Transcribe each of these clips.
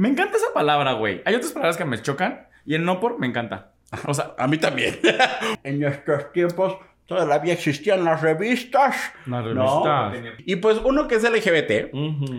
Me encanta esa palabra, güey. Hay otras palabras que me chocan y el no por me encanta. O sea, A mí también. en nuestros tiempos todavía existían las revistas. Las No. revistas. Y pues uno que es LGBT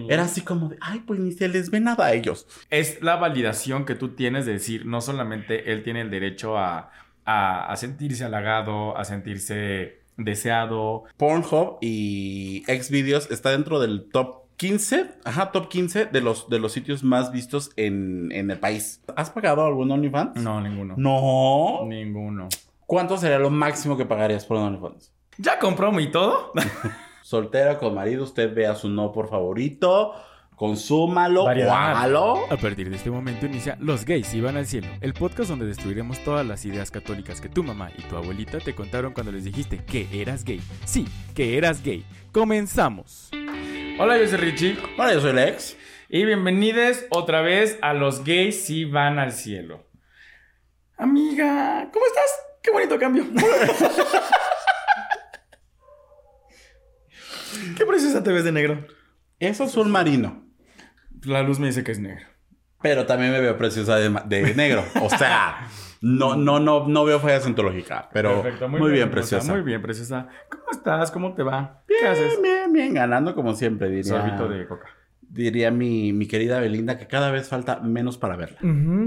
era así como de, ay, pues ni se les ve nada a ellos. es la validación que tú tienes de decir, no solamente él tiene el derecho a, a- a sentirse halagado, a sentirse deseado. Pornhub y Xvideos está dentro del top 15, ajá, top 15 de los, de los sitios más vistos en, en el país. ¿Has pagado algún OnlyFans? No, ninguno. No. Ninguno. ¿Cuánto sería lo máximo que pagarías por un OnlyFans? ¿Ya compró mi todo? Soltera con marido, usted vea su no por favorito, consúmalo, hágalo. A partir de este momento inicia Los gays iban al cielo, el podcast donde destruiremos todas las ideas católicas que tu mamá y tu abuelita te contaron cuando les dijiste que eras gay. Sí, que eras gay. Comenzamos. Hola, yo soy Richie. Hola, yo soy Lex. Y bienvenidos otra vez a Los Gays Si Van al Cielo. Amiga, ¿cómo estás? Qué bonito cambio. Qué preciosa te ves de negro. Eso es un marino. La luz me dice que es negro. Pero también me veo preciosa de, de negro. O sea, no, no, no, no veo falla cientológica. Pero Perfecto, muy, bien, preciosa. Muy bien, preciosa. ¿Cómo estás? ¿Cómo te va? ¿Qué haces? Bien, bien, bien, ganando como siempre, diría. Sorbito de coca. Diría mi, mi querida Belinda que cada vez falta menos para verla.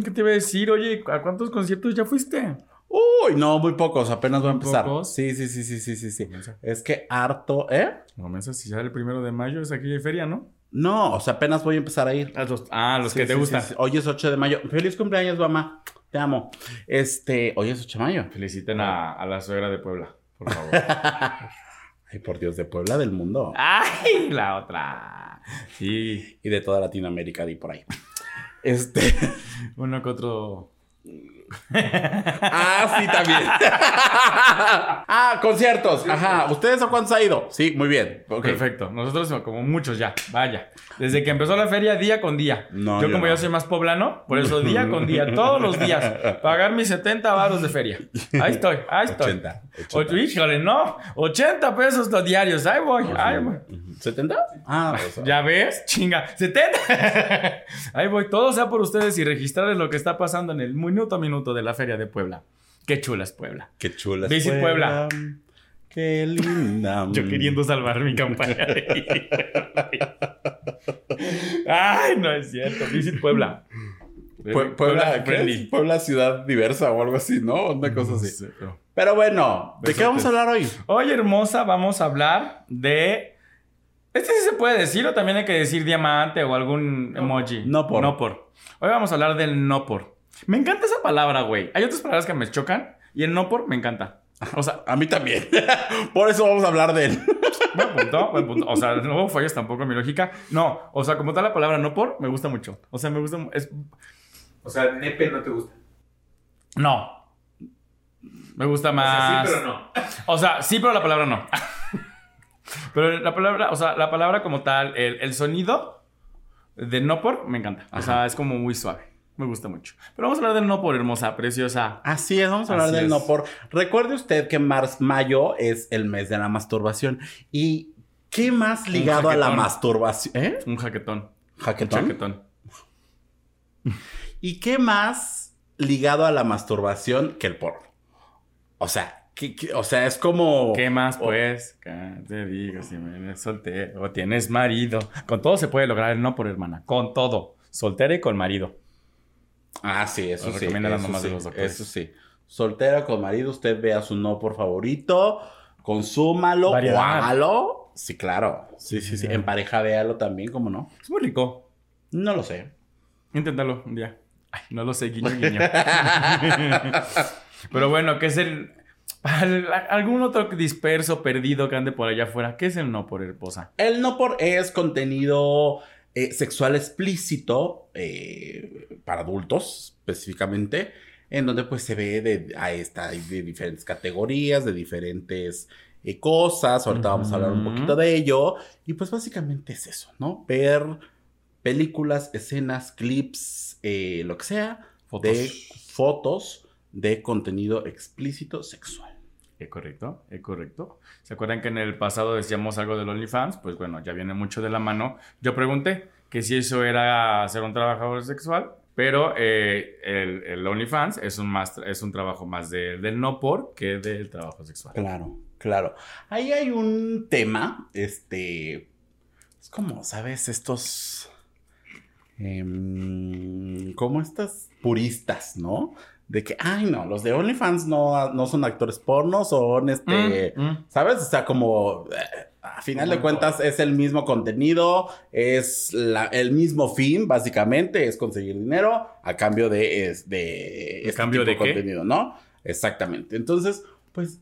¿Qué te iba a decir? Oye, ¿a cuántos conciertos ya fuiste? Uy, no, muy pocos, apenas voy a ¿Muy empezar. pocos? Sí, sí, sí, sí, sí, sí, sí. Es que harto, ¿eh? No me si ya el primero de mayo es aquí hay feria, ¿no? No, o sea, apenas voy a empezar a ir. Ah, los, ah, los Sí, que te sí, gustan. sí. Hoy es 8 de mayo. Feliz cumpleaños, mamá. Te amo. Este, hoy es 8 de mayo. Feliciten a, a la suegra de Puebla, por favor. Ay, por Dios, de Puebla del mundo. ¡Ay! La otra. Sí. Y de toda Latinoamérica y por ahí. Este. Uno que otro. Ah, sí, también. ah, conciertos. Ajá. ¿Ustedes a cuántos ha ido? Sí, muy bien. Perfecto. Nosotros como muchos ya. Vaya. Desde que empezó la feria, día con día. No, yo yo como no. yo soy más poblano, por eso día con día, todos los días. Pagar mis 70 varos de feria. Ahí estoy, ahí estoy. 80. Ocho, híjole, no. 80 pesos los diarios. Ahí voy, ahí voy. ¿70? Ah, sea, ¿Ya ves? Chinga. ¡70! Ahí voy. Todo sea por ustedes y registrarles lo que está pasando en el minuto a minuto de la Feria de Puebla. Qué chula es Puebla. Qué chula. es Visit Puebla. Qué linda. Yo queriendo salvar mi campaña. Ay, no es cierto. Visit Puebla. Pue- Puebla, ¿qué es? Puebla ciudad diversa o algo así, ¿no? Una cosa así. pero- Pero bueno, ¿de qué Besotes. vamos a hablar hoy? Hoy, hermosa, vamos a hablar de. Este sí se puede decir o también hay que decir diamante o algún emoji. no por. No por. Hoy vamos a hablar del no por. Me encanta esa palabra, güey. Hay otras palabras que me chocan y el no por me encanta. O sea, A mí también. Por eso vamos a hablar de él. buen punto, buen punto. O sea, no fallas tampoco en mi lógica. No, o sea, como tal la palabra no por, me gusta mucho. O sea, me gusta. Es... O sea, nepe no te gusta. No. Me gusta O sea, más. sí, pero no. O sea, sí, pero la palabra no. pero la palabra, o sea, la palabra como tal, el, el sonido de no por, me encanta. O sea, es como muy suave. Me gusta mucho. Pero vamos a hablar del no por, hermosa, preciosa. Así es, vamos a hablar Así del es. no por. Recuerde usted que marzo, mayo es el mes de la masturbación. ¿Y qué más ligado a la jaquetón. masturbación? ¿Eh? Un jaquetón. Un ¿Jaquetón? jaquetón. ¿Y qué más ligado a la masturbación que el porno? O sea, ¿qué- qué- o sea, es como. ¿Qué más, pues? ¿Qué te digo si me soltero o tienes marido? Con todo se puede lograr el no por, hermana. Con todo. Soltera y con marido. Ah, sí, eso sí. recomiendan las eso mamás de los doctores. Eso sí. Soltera con marido, usted vea su no por favorito, consúmalo hágalo. Sí, claro. Sí, sí, sí. En pareja véalo también, ¿cómo no? Es muy rico. No lo sé. Inténtalo un día. Ay, no lo sé, guiño, guiño. Pero bueno, ¿qué es el... al- algún otro disperso, perdido que ande por allá afuera? ¿Qué es el no por esposa? El no por es contenido eh, sexual explícito eh, para adultos específicamente, en donde pues se ve de, a esta, de diferentes categorías, de diferentes eh, cosas. Ahorita vamos a hablar un poquito de ello. Y pues básicamente es eso, ¿no? Ver películas, escenas, clips, lo que sea, Fotos. de fotos de contenido explícito sexual. Es correcto, es correcto. ¿Se acuerdan que en el pasado decíamos algo del OnlyFans? Pues bueno, ya viene mucho de la mano. Yo pregunté, que si eso era ser un trabajador sexual, pero eh, el, OnlyFans es un, más, es un trabajo más de- del no por que del trabajo sexual. Claro, claro. Ahí hay un tema, este, es como, ¿sabes? Estos, em, como estas puristas, ¿no? De que, ay, no, los de OnlyFans no, no son actores porno, son este, Mm, mm. ¿sabes? O sea, como, eh, a final de cuentas es el mismo contenido, es la- el mismo fin, básicamente, es conseguir dinero a cambio de, es, de este cambio tipo de qué? contenido, ¿no? Exactamente. Entonces, pues,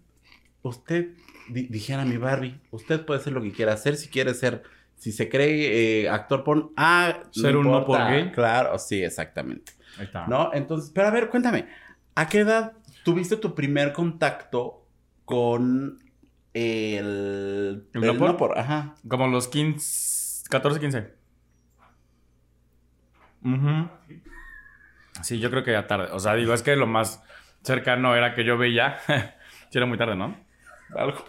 usted, di- dijera mi Barbie, usted puede hacer lo que quiera hacer, si quiere ser, si se cree eh, actor porno, ah, Ser un no por gay. Claro, sí, exactamente. Ahí está. ¿No? Entonces, pero a ver, cuéntame, ¿a qué edad tuviste tu primer contacto con el... ¿El no por? Ajá. Como los 15, 14, 15. Ujú. Sí, yo creo que ya tarde. O sea, digo, es que lo más cercano era que yo veía. sí, era muy tarde, ¿no? Algo.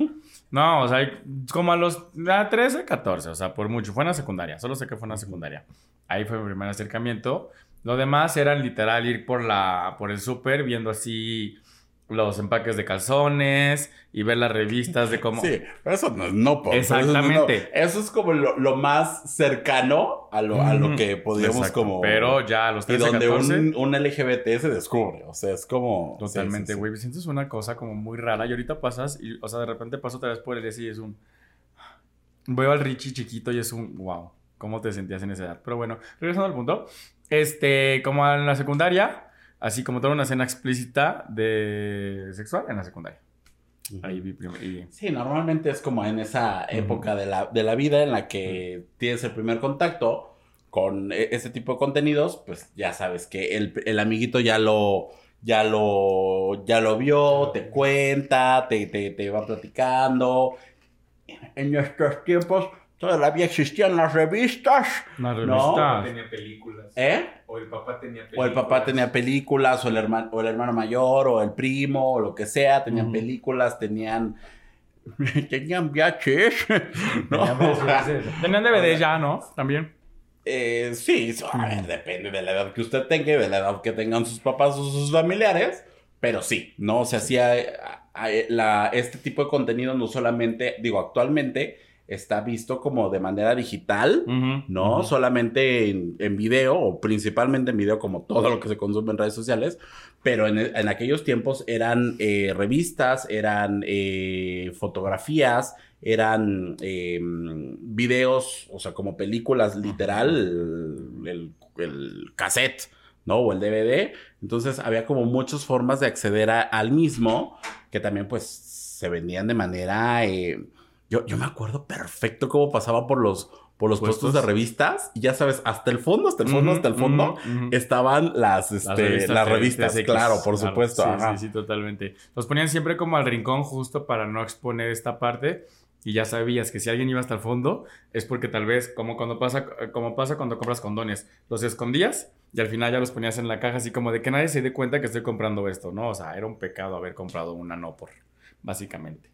No, o sea, como a los a 13, 14, o sea, por mucho. Fue en la secundaria, solo sé que fue en la secundaria. Ahí fue mi primer acercamiento. Lo demás era literal ir por la por el súper viendo así los empaques de calzones y ver las revistas de cómo Sí, pero eso no es no por. Exactamente. Eso, no- eso es como lo, lo más cercano a lo, a lo que podríamos Exacto. como... Pero ya a los Y 13, donde 14 un, un LGBT se descubre. O sea, es como... Totalmente, sí, sí, sí. güey. Sientes una cosa como muy rara. Y ahorita pasas, y, o sea, de repente paso otra vez por el S y es un. Veo al Richie chiquito y es un. Wow. ¿Cómo te sentías en esa edad? Pero bueno, regresando al punto. Este, como en la secundaria, así como toda una escena explícita de sexual en la secundaria. Ahí vi primero. y- Sí, normalmente es como en esa época de, la, de la vida en la que tienes el primer contacto con e- ese tipo de contenidos, pues ya sabes que el, el amiguito ya lo, ya lo, ya lo vio, te cuenta, te, te, te va platicando. En nuestros tiempos todavía existían las revistas, Una No. revista. tenía películas. ¿eh? O el papá tenía películas. O el papá tenía películas, o el, hermano, o el hermano mayor, o el primo, o lo que sea, tenían películas, tenían... tenían VHS, ¿no? Tenían DVD ya, ¿no? También. Eh, sí, a ver, depende de la edad que usted tenga y de la edad que tengan sus papás o sus familiares, pero sí, no se hacía este tipo de contenido no solamente, digo, actualmente está visto como de manera digital, no solamente en, en video o principalmente en video como todo lo que se consume en redes sociales, pero en, en aquellos tiempos eran eh, revistas, eran eh, fotografías, eran eh, videos, o sea, como películas literal, el, el- el cassette, ¿no? O el DVD. Entonces había como muchas formas de acceder a- al mismo que también pues se vendían de manera... yo, yo me acuerdo perfecto cómo pasaba por los, por los puestos, Puestos. de revistas y ya sabes, hasta el fondo, hasta el fondo, hasta el fondo, estaban las, este, las revistas, claro, por supuesto. Sí, ajá. sí, sí, totalmente. Los ponían siempre como al rincón justo para no exponer esta parte. Y ya sabías que si alguien iba hasta el fondo, es porque tal vez, como cuando pasa, como pasa cuando compras condones, los escondías y al final ya los ponías en la caja, así como de que nadie se dé cuenta que estoy comprando esto, ¿no? O sea, era un pecado haber comprado una no por, básicamente.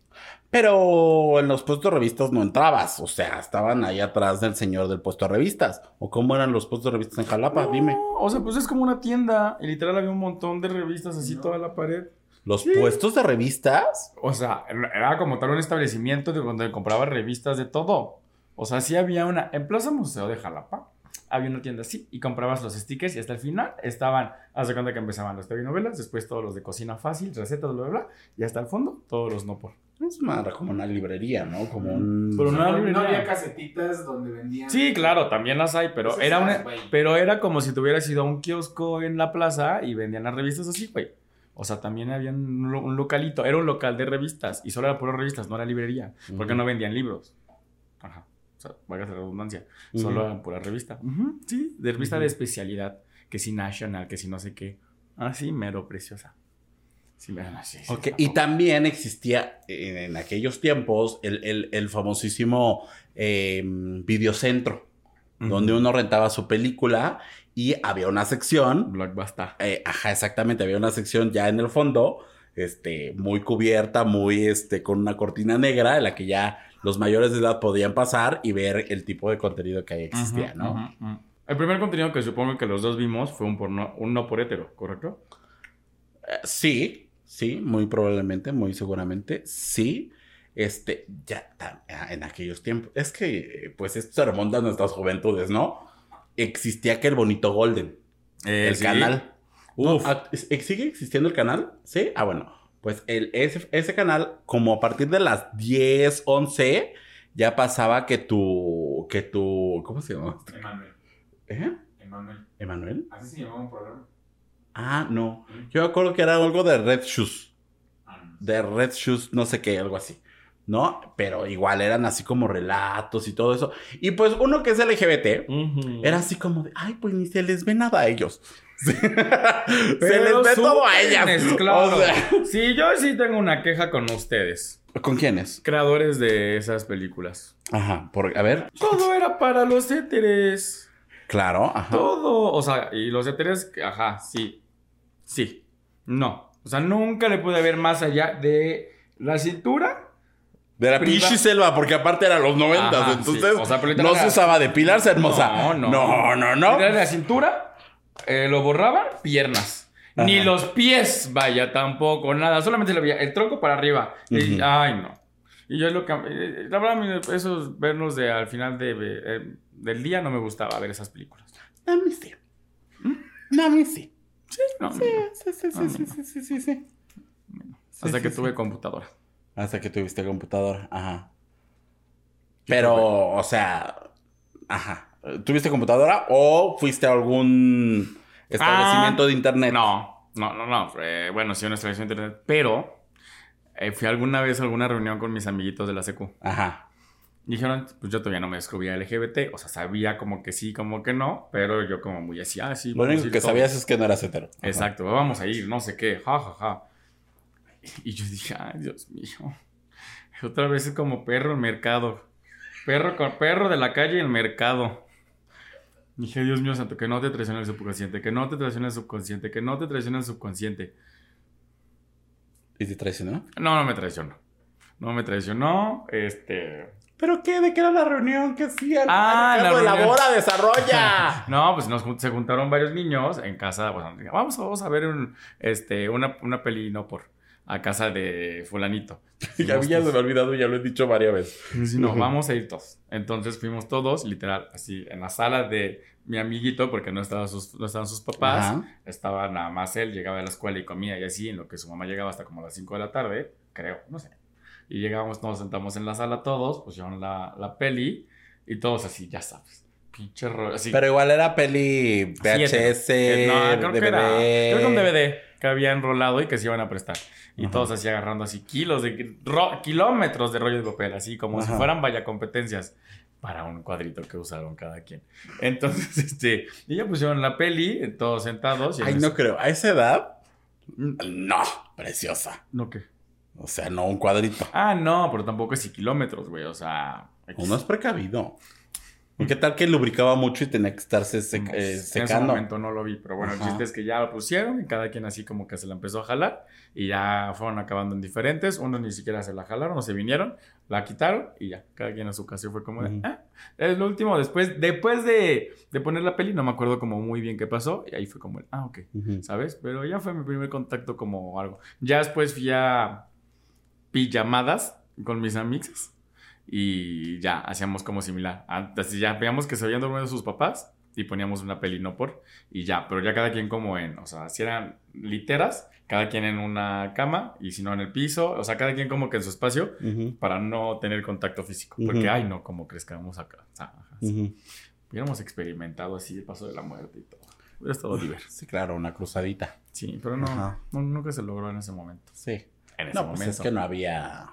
Pero en los puestos de revistas no entrabas, o sea, estaban ahí atrás del señor del puesto de revistas. ¿O cómo eran los puestos de revistas en Jalapa? Dime. O sea, pues es como una tienda y literal había un montón de revistas así toda la pared. ¿Los puestos de revistas? O sea, era como tal un establecimiento de donde compraba revistas de todo. O sea, sí había una. En Plaza Museo de Jalapa había una tienda así y comprabas los stickers y hasta el final estaban. Haz cuenta que empezaban los TV novelas, después todos los de cocina fácil, recetas, bla, bla, bla, y hasta el fondo todos los no por. Es más como una librería, ¿no? Como un... Pero No, no, no había casetitas donde vendían. Sí, claro, también las hay, pero Esas era una, pero era como si tuvieras ido a un kiosco en la plaza y vendían las revistas así, güey. O sea, también había un, lo- un localito, era un local de revistas y solo era puras revistas, no era librería, porque no vendían libros. Ajá. O sea, vaya la redundancia. Solo eran pura revista. Sí, de revista de especialidad, que si National, que si no sé qué. Ah, sí, mero preciosa. Sí, mero, sí, sí, Ok, está Y también existía en, en aquellos tiempos el, el- el famosísimo eh, videocentro, donde uno rentaba su película y había una sección Blockbuster. Eh, ajá, exactamente. Había una sección ya en el fondo este, muy cubierta, muy, este, con una cortina negra en la que ya los mayores de edad podían pasar y ver el tipo de contenido que ahí existía, ¿no? El primer contenido que supongo que los dos vimos fue un, porno, un no por hetero, ¿correcto? Eh, sí, sí, muy probablemente, muy seguramente, sí. Este, ya ta- en aquellos tiempos. Es que, eh, pues, esto se remonta a nuestras juventudes, ¿no? Existía aquel bonito Golden, el sí. canal. Uf. No, ah, ¿es- ¿Sigue existiendo el canal? Sí. Ah, bueno. Pues el, ese, ese canal, como a partir de las 10, 11, ya pasaba que tu. que tu. ¿Cómo se llama? Emanuel. ¿Eh? Emanuel. ¿Emanuel? Así se llamaba un programa. Ah, no. Yo me acuerdo que era algo de Red Shoes. Ah, de Red Shoes, no sé qué, algo así. ¿No? Pero igual eran así como relatos y todo eso. Y pues uno que es LGBT era así como de, ay, pues ni se les ve nada a ellos. se les ve todo a ellas. Claro. O sea, Sí, yo sí tengo una queja con ustedes, ¿Con quiénes? creadores de esas películas. Ajá, por, a ver. Todo era para los éteres. Claro, ajá. Todo. O sea, y los éteres, ajá, sí. Sí. No. O sea, nunca le pude ver más allá de la cintura. De la pinche selva, porque aparte eran los noventas, Ajá, entonces sí. O sea, no se era- usaba depilarse, hermosa. No, no. No, no, no. Era la cintura, eh, lo borraban, piernas. Ajá. Ni los pies, vaya, tampoco, nada. Solamente lo veía el tronco para arriba. Y- ay, no. Y yo es lo que... eh, La verdad, a mí esos verlos de, al final de, eh, del día no me gustaba ver esas películas. A mí sí. A mí sí. Sí, no, sí, sí, sí, sí, sí, sí, sí, sí, Hasta que tuve computadora. Hasta que tuviste computadora, ajá. Pero, o sea, ajá. ¿Tuviste computadora o fuiste a algún establecimiento ah, de internet? No, no, no, no. Eh, bueno, sí, un establecimiento de internet. Pero eh, fui alguna vez a alguna reunión con mis amiguitos de la SECU. Ajá. Dijeron, pues yo todavía no me descubría LGBT. O sea, sabía como que sí, como que no. Pero yo como muy así, ah, sí. Lo único que sabías es que no eras hetero. Ajá. Exacto, vamos a ir, no sé qué, ja, ja, ja. Y yo dije, ay, Dios mío. Otra vez es como perro en mercado. Perro con perro de la calle en mercado. Dije, Dios mío santo, que no te traicione el subconsciente, que no te traicione el subconsciente, que no te traicione el subconsciente. ¿Y te traicionó? No, no me traicionó. No me traicionó. Este. ¿Pero qué? ¿De qué era la reunión que hacían? Ah, la Ricardo, reunión. Elabora, desarrolla. No, pues nos se juntaron varios niños en casa. Pues, vamos, vamos a ver un, este, una, una peli no por a casa de fulanito. ya ya se me ha olvidado, ya lo he dicho varias veces. No, vamos a ir todos. Entonces fuimos todos, literal, así, en la sala de mi amiguito, porque no, estaba sus, no estaban sus papás. Ajá. Estaba nada más él, llegaba de la escuela y comía y así, en lo que su mamá llegaba hasta como las 5 de la tarde, creo, no sé. Y llegamos, nos sentamos en la sala todos, pusieron la, la peli y todos así, ya sabes. Pinche rollo, así. Pero igual era peli VHS, Eh, no, creo DVD. que era. Creo que un DVD que había enrolado y que se iban a prestar. Y Ajá. todos así agarrando así kilos de ro- kilómetros de rollo de papel, así como si Ajá. fueran vaya competencias para un cuadrito que usaron cada quien. Entonces, este, y ya pusieron la peli, todos sentados. Y Ay, no creo. A esa edad, no, preciosa. ¿No qué? O sea, no un cuadrito. Ah, no, pero tampoco es y kilómetros, güey. O sea. Uno es precavido. ¿Y qué tal que lubricaba mucho y tenía que estarse sec- eh, En ese secando? momento no lo vi, pero bueno, el chiste es que ya lo pusieron y cada quien así como que se la empezó a jalar y ya fueron acabando en diferentes. Unos ni siquiera se la jalaron o se vinieron, la quitaron y ya, cada quien a su casa fue como de, ah, es lo último. Después, después de, de poner la peli, no me acuerdo como muy bien qué pasó y ahí fue como, el, ah, ok. ¿sabes? Pero ya fue mi primer contacto como algo. Ya después fui a pijamadas con mis amigos y ya hacíamos como similar. Antes ya veíamos que se habían dormido sus papás y poníamos una peli no por y ya, pero ya cada quien como en, o sea, si eran literas, cada quien en una cama y si no en el piso, o sea, cada quien como que en su espacio Ujú. para no tener contacto físico, porque Ujú. ay no, como vamos acá, o sea, sí. Ujú. hubiéramos experimentado así el paso de la muerte y todo. Hubiera estado divertido. Sí, claro, una cruzadita. Sí, pero no, no, nunca se logró en ese momento. Sí. En ese No, pues momento. es que no había,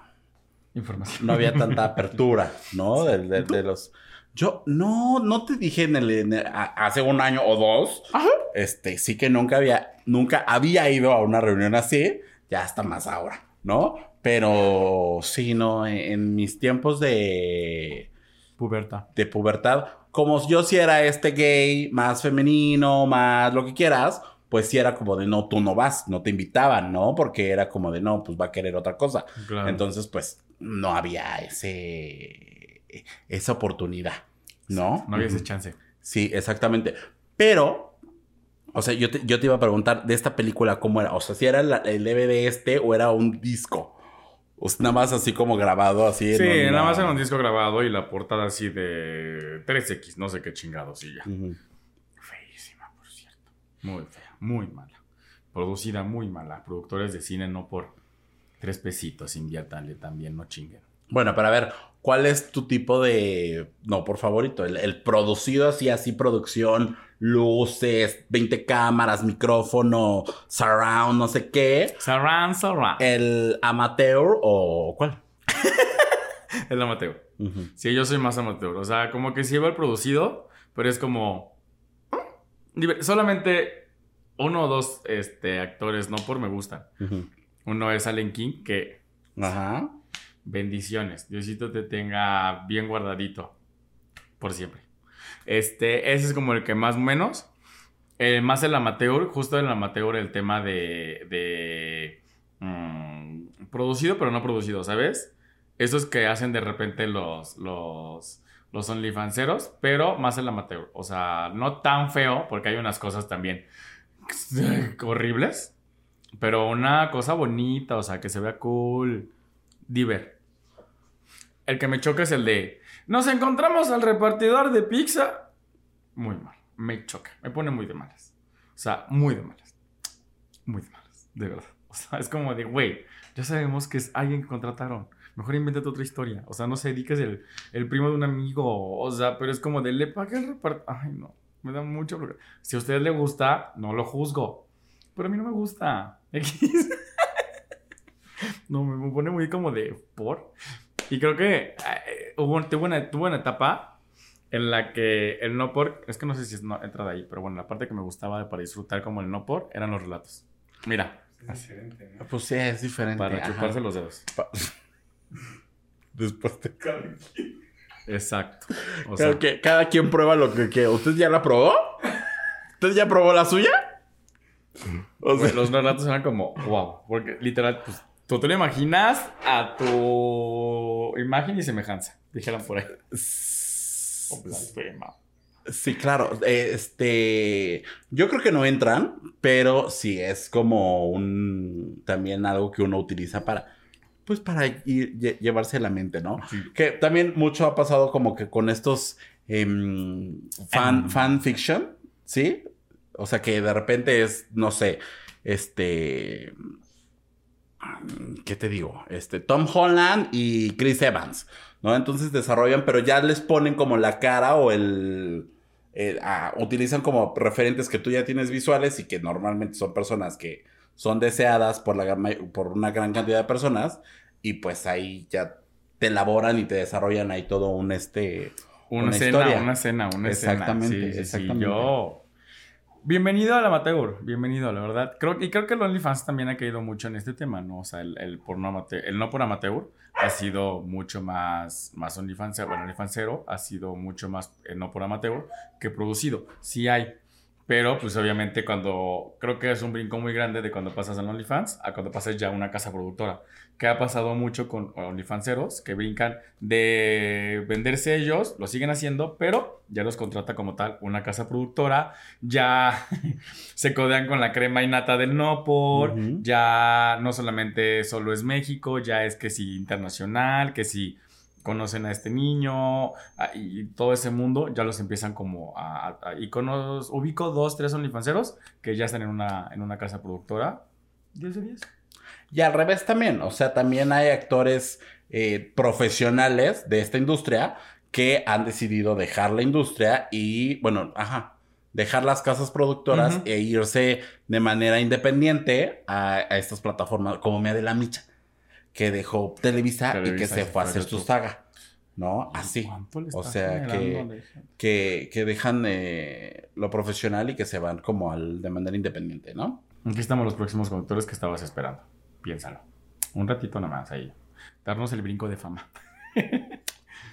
Información. no había tanta apertura, ¿no? De, de- de los... Yo, no, no te dije en el, en el- a- hace un año o dos, Ajá. este, sí que nunca había, nunca había ido a una reunión así, ya hasta más ahora, ¿no? Pero sí, no, en, en mis tiempos de, Puberta. de pubertad, como yo sí era este gay más femenino, más lo que quieras, pues sí era como de no, tú no vas, no te invitaban, ¿no? Porque era como de no, pues va a querer otra cosa. Claro. Entonces, pues no había ese esa oportunidad, ¿no? no había ese chance. Sí, exactamente. Pero, o sea, yo te, yo te iba a preguntar de esta película cómo era. O sea, si era la- el DVD este o era un disco. O sea, nada más así como grabado, así. Sí, en una- nada más en un disco grabado y la portada así de 3X, no sé qué chingados y ya. Feísima, por cierto. Muy fea, muy mala. Producida muy mala. Productores de cine no por tres pesitos, inviértanle también, no chinguen. Bueno, para ver, ¿cuál es tu tipo de. No, por favorito? El, el producido así, así, producción, luces, 20 cámaras, micrófono, surround, no sé qué. Saran, Saran. ¿El amateur o cuál? El amateur. Sí, yo soy más amateur. O sea, como que sí va el producido, pero es como. Solamente uno o dos este, actores, no por me gustan. Ujú. Uno es Allen King, que Ajá. bendiciones. Diosito te tenga bien guardadito. Por siempre. Este, ese es como el que más o menos. Eh, más el amateur, justo el amateur, el tema de. de mm, producido, pero no producido, ¿sabes? Esos que hacen de repente los. los los OnlyFanseros, pero más el amateur. O sea, no tan feo, porque hay unas cosas también horribles. Pero una cosa bonita, o sea, que se vea cool. Diver. El que me choca es el de. Nos encontramos al repartidor de pizza. Muy mal. Me choca. Me pone muy de malas. O sea, muy de malas. Muy de malas. De verdad. O sea, es como de, güey, ya sabemos que es alguien que contrataron. Mejor invéntate otra historia. O sea, no sé, di que es el, el primo de un amigo. O sea, pero es como de, le pagué el. Ay, no. Me da mucho. Si a usted le gusta, no lo juzgo. Pero a mí no me gusta. X. no, me me pone muy como de por. Y creo que eh, hubo, tuvo, una, tuvo una etapa en la que el no por. Es que no sé si es no, entra de ahí, pero bueno, la parte que me gustaba de- para disfrutar como el no por eran los relatos. Mira, Es diferente, ¿no? Pues sí, es diferente. para ajá. chuparse los dedos. Pa- Después de... Exacto. O sea, que cada quien prueba lo que, que... ¿Usted ya la probó? ¿Usted ya probó la suya? O sea, güey, los relatos eran como, wow. Porque literal, pues tú te lo imaginas a tu imagen y semejanza. Dijeron por ahí. O blasfema. Sí, claro. eh, Este, yo creo que no entran, pero sí es como un también algo que uno utiliza para, pues para ir, lle- llevarse la mente, ¿no? Sí. Que también mucho ha pasado como que con estos em, fan, fan fiction, ¿sí? O sea que de repente es, no sé, este, ¿qué te digo? Este, Tom Holland y Chris Evans, ¿no? Entonces desarrollan, pero ya les ponen como la cara o el... eh, ah, utilizan como referentes que tú ya tienes visuales y que normalmente son personas que son deseadas por, la, por una gran cantidad de personas y pues ahí ya te elaboran y te desarrollan ahí todo un este... Una, Una escena, historia. una escena, una Exactamente, escena. Sí, sí, sí. exactamente. Yo. Bienvenido al amateur, bienvenido, la verdad. Creo, y creo que el OnlyFans también ha caído mucho en este tema, ¿no? O sea, el, el, por no amateur, el no por amateur ha sido mucho más, más OnlyFans, bueno, OnlyFansero ha sido mucho más el no por amateur que producido. Sí hay, pero pues obviamente cuando, creo que es un brinco muy grande de cuando pasas al OnlyFans a cuando pasas ya a una casa productora. Que ha pasado mucho con OnlyFanseros que brincan de venderse ellos, lo siguen haciendo, pero ya los contrata como tal una casa productora, ya se codean con la crema y nata del no por, ya no solamente solo es México, ya es que si internacional, que si conocen a este niño y todo ese mundo, ya los empiezan como a, a- a- y conos- ubico dos, tres OnlyFanseros que ya están en una, en una casa productora. 10 de 10. Y al revés también, o sea, también hay actores eh, profesionales de esta industria que han decidido dejar la industria y, bueno, ajá, dejar las casas productoras e irse de manera independiente a, a estas plataformas, como Mea de la Micha, que dejó Televisa, y que se fue a hacer su saga, ¿no? Así. ¿Cuánto le O sea, que-? Que, que dejan eh, lo profesional y que se van como al, de manera independiente, ¿no? Aquí estamos los próximos conductores que estabas esperando. Piénsalo. Un ratito nada más ahí. Darnos el brinco de fama.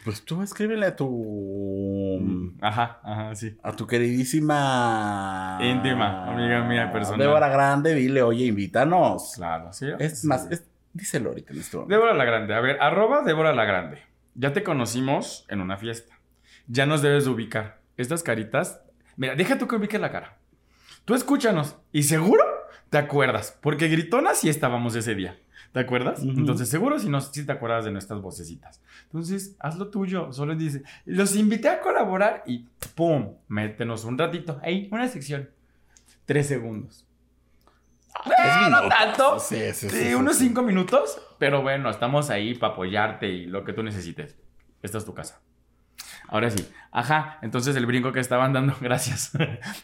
Pues tú escríbele a tu. Ajá, ajá, sí. A tu queridísima. Íntima, amiga mía personal. Débora Grande, dile, oye, invítanos. Claro, sí. Es sí. más, es- díselo ahorita en este momento. Débora la Grande. A ver, arroba Débora la Grande. Ya te conocimos en una fiesta. Ya nos debes de ubicar. Estas caritas. Mira, deja tú que ubiques la cara. Tú escúchanos y seguro te acuerdas. Porque gritonas sí estábamos ese día. ¿Te acuerdas? Ujú. Entonces, seguro si no, sí te acuerdas de nuestras vocecitas. Entonces, haz lo tuyo. Solo dice, los invité a colaborar y ¡pum! Métenos un ratito. Ahí, una sección. Tres segundos. No tanto. Sí, sí, sí. Sí, unos cinco minutos, pero bueno, estamos ahí para apoyarte y lo que tú necesites. Esta es tu casa. Ahora sí, ajá, entonces el brinco que estaban dando, gracias,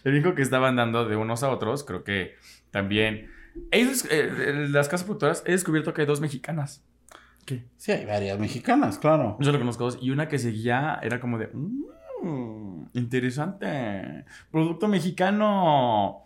el brinco que estaban dando de unos a otros, creo que también, ellos, eh, las casas productoras, he descubierto que hay dos mexicanas. ¿Qué? Sí, hay varias mexicanas, claro. Yo lo conozco dos, y una que seguía era como de, "Mm, interesante, producto mexicano.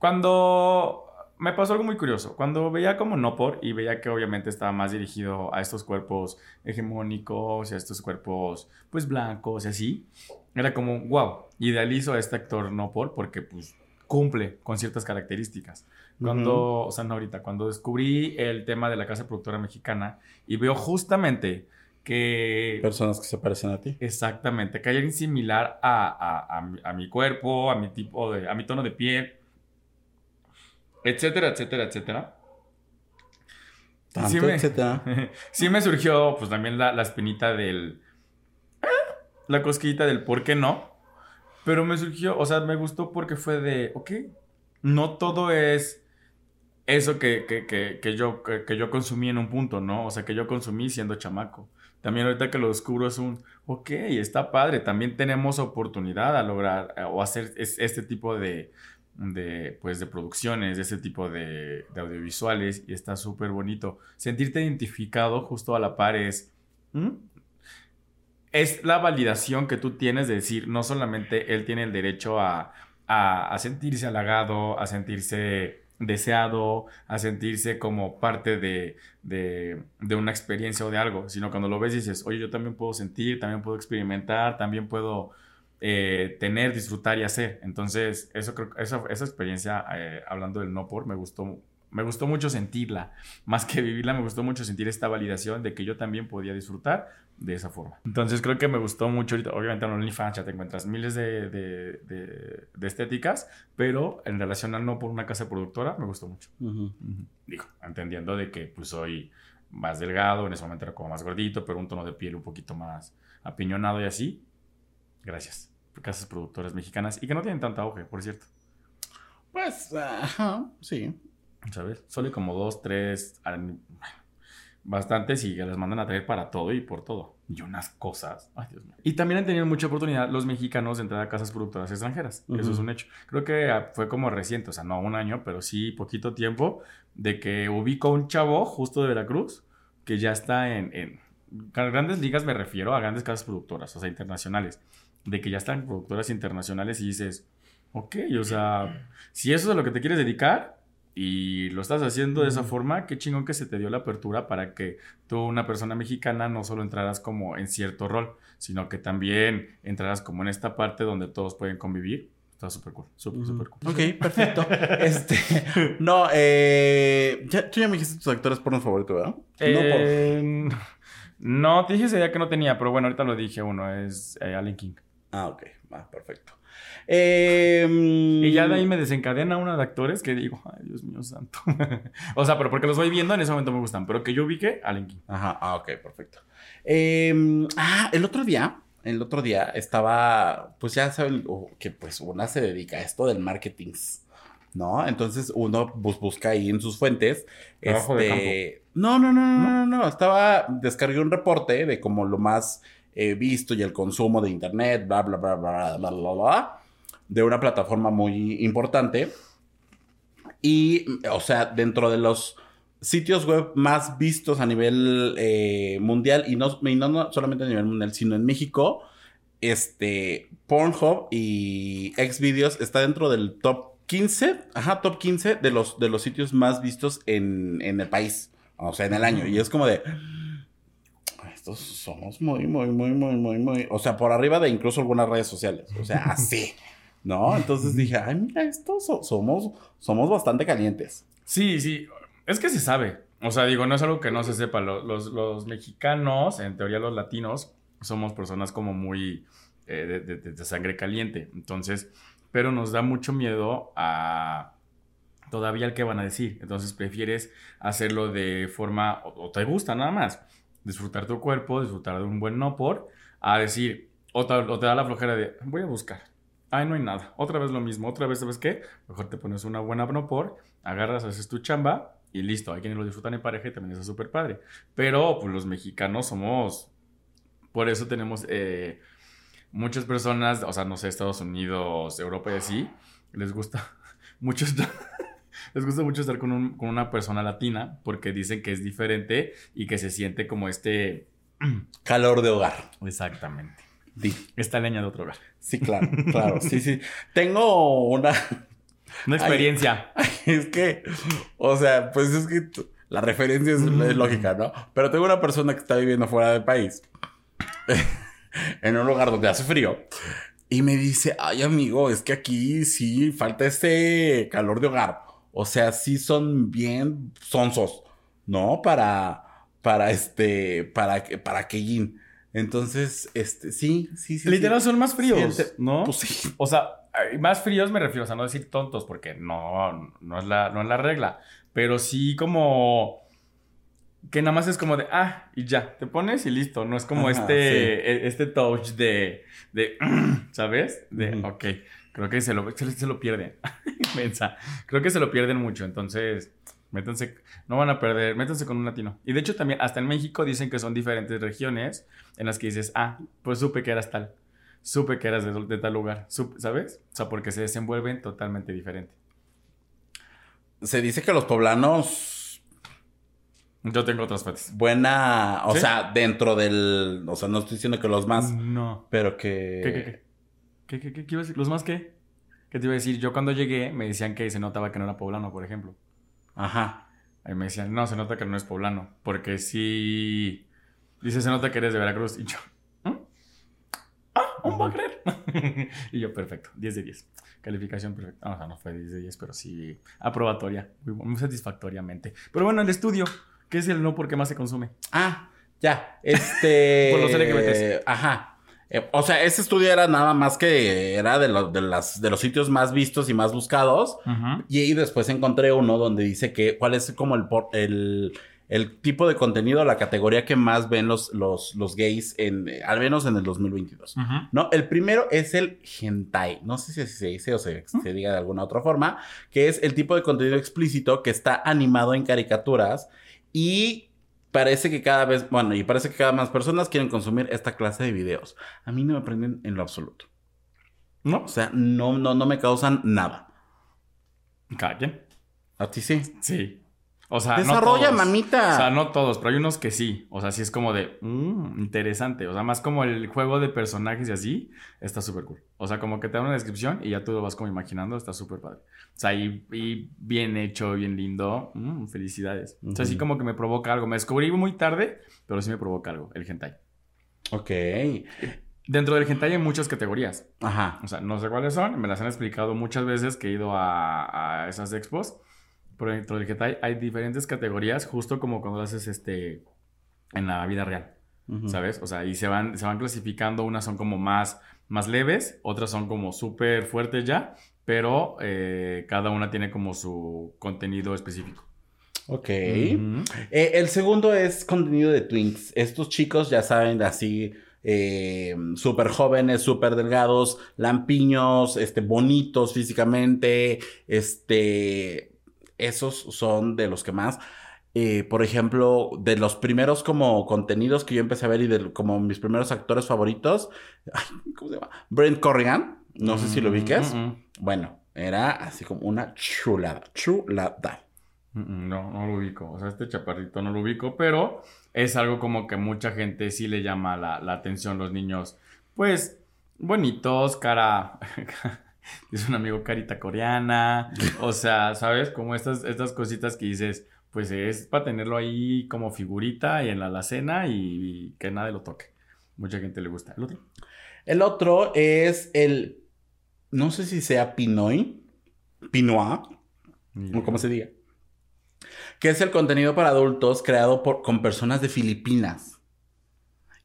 Cuando me pasó algo muy curioso, cuando veía como no por y veía que obviamente estaba más dirigido a estos cuerpos hegemónicos y a estos cuerpos pues blancos y así, era como, wow, idealizo a este actor no por porque pues cumple con ciertas características. Cuando, o sea, no ahorita, cuando descubrí el tema de la casa productora mexicana y veo justamente que Personas que se parecen a ti. Exactamente, que hay alguien similar a, a- a a mi cuerpo, a mi tipo de, a mi tono de piel, etcétera, etcétera, etcétera. Tanto, Sí me- etcétera. sí me surgió pues también la, la espinita del... "Ah", La cosquillita del por qué no. Pero me surgió, o sea, me gustó porque fue de, ok, no todo es eso que, que, que, que yo, que, yo consumí en un punto, ¿no? O sea, que yo consumí siendo chamaco. También ahorita que lo descubro es un, ok, está padre, también tenemos oportunidad a lograr eh, o hacer es- este tipo de, de, pues, de producciones, de este tipo de, audiovisuales y está súper bonito. Sentirte identificado justo a la par es... ¿Mm? Es la validación que tú tienes de decir, no solamente él tiene el derecho a, a, a sentirse halagado, a sentirse deseado, a sentirse como parte de, de, de una experiencia o de algo, sino cuando lo ves dices, oye, yo también puedo sentir, también puedo experimentar, también puedo eh, tener, disfrutar y hacer. Entonces, eso creo, esa, esa experiencia, eh, hablando del no por, me gustó, me gustó mucho sentirla, más que vivirla, me gustó mucho sentir esta validación de que yo también podía disfrutar de esa forma. Entonces creo que me gustó mucho obviamente en OnlyFans ya te encuentras miles de, de, de- de estéticas, pero en relación al no por una casa productora me gustó mucho. Ujú. Ujú. Digo, entendiendo de que pues soy más delgado, en ese momento era como más gordito, pero un tono de piel un poquito más apiñonado y así. Gracias. Casas productoras mexicanas y que no tienen tanta auge, por cierto. Pues, ajá, sí. ¿Sabes? Solo hay como dos, tres, bastantes y que las mandan a traer para todo y por todo. Y unas cosas. Ay, Dios mío. Y también han tenido mucha oportunidad los mexicanos de entrar a casas productoras extranjeras. Eso Ujú. es un hecho. Creo que ah, fue como reciente, o sea, no un año, pero sí poquito tiempo, de que ubico a un chavo justo de Veracruz que ya está en, en grandes ligas, me refiero a grandes casas productoras, o sea, internacionales. De que ya están productoras internacionales y dices, ok, o sea, si eso es a lo que te quieres dedicar y lo estás haciendo de esa forma, qué chingón que se te dio la apertura para que tú, una persona mexicana, no solo entraras como en cierto rol, sino que también entraras como en esta parte donde todos pueden convivir. Está súper cool, súper, súper cool. Ok, perfecto. este, no, eh, ya, tú ya me dijiste tus actores porno favoritos, ¿verdad? Eh, no, te dije ese día que no tenía, pero bueno, ahorita lo dije uno, es eh, Allen King. Ah, ok, ah, perfecto. Eh, Y ya de ahí me desencadena una de actores que digo, ay, Dios mío santo. o sea, pero porque los voy viendo, en ese momento me gustan, pero que yo ubique, King. Ajá, ah, ok, perfecto. Eh, ah, el otro día, el otro día estaba, pues ya saben que pues una se dedica a esto del marketing, ¿no? Entonces uno bus- busca ahí en sus fuentes. Trabajo de este, no, no, no, no, no, no, estaba, descargué un reporte de como lo más eh, visto y el consumo de internet, bla, bla, bla, bla, bla, bla, bla, de una plataforma muy importante. Y, o sea, dentro de los sitios web más vistos a nivel eh, mundial, y no, y no, solamente a nivel mundial, sino en México, este, Pornhub y Xvideos está dentro del top 15, ajá, top 15 de los, de los sitios más vistos en, en el país, o sea, en el año. Y es como de... somos muy, muy, muy, muy, muy, muy. O sea, por arriba de incluso algunas redes sociales. O sea, así. ¿No? Entonces dije, ay, mira, estos so- somos, somos bastante calientes. Sí, sí. Es que se sabe. O sea, digo, no es algo que no se sepa. Lo- Los, los mexicanos, en teoría los latinos, somos personas como muy eh, de, de- de- de sangre caliente. Entonces, pero nos da mucho miedo a todavía el que van a decir. Entonces prefieres hacerlo de forma, o, o te gusta nada más, disfrutar tu cuerpo, disfrutar de un buen no por, a decir, o te, da la flojera de, voy a buscar. Ay, no hay nada. Otra vez lo mismo. Otra vez, ¿sabes qué? Mejor te pones una buena no por, agarras, haces tu chamba y listo. Hay quienes lo disfrutan en pareja y también es súper padre. Pero, pues los mexicanos somos, por eso tenemos eh, muchas personas, o sea, no sé, Estados Unidos, Europa y así, les gusta mucho estar, les gusta mucho estar con, un- con una persona latina porque dicen que es diferente y que se siente como este... Calor de hogar. Exactamente. Di. Esta leña de otro hogar. Sí, claro, claro. Sí, sí. Tengo una. Una experiencia. Es que, o sea, pues es que la referencia es, es lógica, ¿no? Pero tengo una persona que está viviendo fuera del país, en un lugar donde hace frío, y me dice, ay amigo, es que aquí sí falta ese calor de hogar. O sea, sí son bien sonsos, ¿no? Para, para este, para, para Keijin. Entonces, este, sí, sí, sí. Literal sí. son más fríos, Sí, ¿no? Pues sí. O sea, más fríos me refiero, o sea, no decir tontos, porque no, no es la, no es la regla. Pero sí como que nada más es como de, ah, y ya, te pones y listo. No es como Ajá, este, e- este touch de, de, ¿sabes? De, ok, creo que se lo, se, se lo pierden. Creo que se lo pierden mucho, entonces, métanse, no van a perder, métanse con un latino. Y de hecho también, hasta en México dicen que son diferentes regiones en las que dices, ah, pues supe que eras tal supe que eras de, de tal lugar, supe- ¿sabes? O sea, porque se desenvuelven totalmente diferente. Se dice que los poblanos Yo tengo otras fuentes. buena, o ¿Sí? sea, dentro del, o sea, no estoy diciendo que los más, No. pero que... ¿Qué, qué, qué? ¿Qué, qué, qué, qué iba a decir? ¿Los más qué? ¿Qué te iba a decir? Yo cuando llegué me decían que se notaba que no era poblano, por ejemplo. Ajá. Ahí me decían, no, se nota que no es poblano. Porque sí... Dice, se nota que eres de Veracruz. Y yo, ¿Mm? Ah, ¿cómo va a creer? y yo, perfecto, 10 de 10. Calificación perfecta. No, o sea, no fue 10 de 10, pero sí aprobatoria. Muy, muy satisfactoriamente. Pero bueno, el estudio, ¿qué es el no porque más se consume? Ah, ya. Este. Por los LGBTs. Ajá. Eh, o sea, ese estudio era nada más que era de, los de, las, de los sitios más vistos y más buscados. Y ahí después encontré uno donde dice que cuál es como el, el, el tipo de contenido, la categoría que más ven los, los, los gays, en, eh, al menos en el 2022. Ujú. ¿no? El primero es el hentai. No sé si se dice o se, se diga de alguna otra forma, que es el tipo de contenido explícito que está animado en caricaturas y parece que cada vez, bueno, y parece que cada más personas quieren consumir esta clase de videos. A mí no me prenden en lo absoluto. ¿No? O sea, no, no, no me causan nada. Cada quien. A ti sí. Sí. O sea, Desarrolla, no todos. mamita. O sea, no todos, pero hay unos que sí. O sea, sí es como de, mm, interesante. O sea, más como el juego de personajes y así, está súper cool. O sea, como que te da una descripción y ya tú lo vas como imaginando, está súper padre. O sea, y, y bien hecho, bien lindo. Mm, felicidades. O sea, sí como que me provoca algo. Me descubrí muy tarde, pero sí me provoca algo, el hentai. Ok. Dentro del hentai hay muchas categorías. Ajá. O sea, no sé cuáles son, me las han explicado muchas veces que he ido a, a esas expos. Pero dentro del hentai hay diferentes categorías, justo como cuando lo haces este, en la vida real. ¿sabes? O sea, y se van, se van clasificando, unas son como más, más leves, otras son como súper fuertes ya, pero eh, cada una tiene como su contenido específico. Ok. Eh, el segundo es contenido de Twinks. Estos chicos, ya saben, así, eh, súper jóvenes, súper delgados, lampiños, este, bonitos físicamente, este, esos son de los que más. Eh, por ejemplo, de los primeros como contenidos que yo empecé a ver y de como mis primeros actores favoritos, ay, ¿cómo se llama? Brent Corrigan, no sé si lo ubiques. Mm, mm, Bueno, era así como una chulada, chulada. mm, mm, No, no lo ubico. O sea, este chaparrito no lo ubico, pero es algo como que mucha gente sí le llama la, la atención. Los niños, pues, bonitos, cara. Dice un amigo carita coreana. O sea, ¿sabes? Como estas, estas cositas que dices, pues es para tenerlo ahí como figurita y en la alacena y, y que nadie lo toque. Mucha gente le gusta. El otro. El otro es el, no sé si sea Pinoy, Pinois, o como se diga, que es el contenido para adultos creado por, con personas de Filipinas.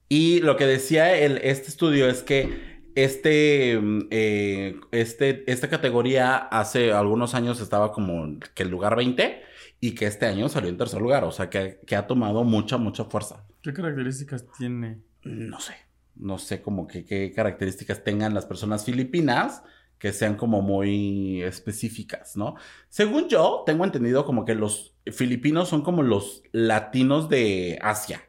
Y lo que decía el, este estudio es que este, mm, eh, este, esta categoría hace algunos años estaba como que el lugar 20 y que este año salió en tercer lugar, o sea que, que ha tomado mucha, mucha fuerza. ¿Qué características tiene? No sé, no sé como que qué características tengan las personas filipinas que sean como muy específicas, ¿no? Según yo, tengo entendido como que los filipinos son como los latinos de Asia.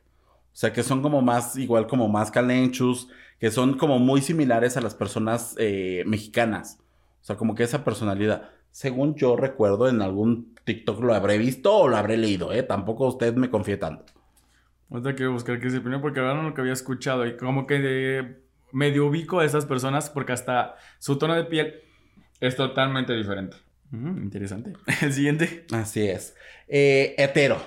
O sea, que son como más, igual como más calenchus, que son como muy similares a las personas eh, mexicanas. O sea, como que esa personalidad. Según yo recuerdo, en algún TikTok lo habré visto o lo habré leído, ¿eh? Tampoco usted me confíe tanto. Ahorita quiero buscar qué es el primero porque ahora no lo que había escuchado y como que de- medio ubico a esas personas porque hasta su tono de piel es totalmente diferente. Mm, interesante. El siguiente. Así es. Eh, hetero.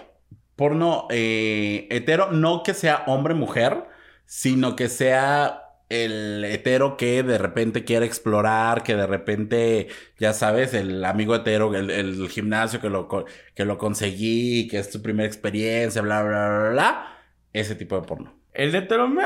Porno eh, hetero, no que sea hombre-mujer, sino que sea el hetero que de repente quiere explorar, que de repente, ya sabes, el amigo hetero, el, el gimnasio que lo, co- que lo conseguí, que es tu primera experiencia, bla, bla, bla, bla. Ese tipo de porno. El de hetero, meh,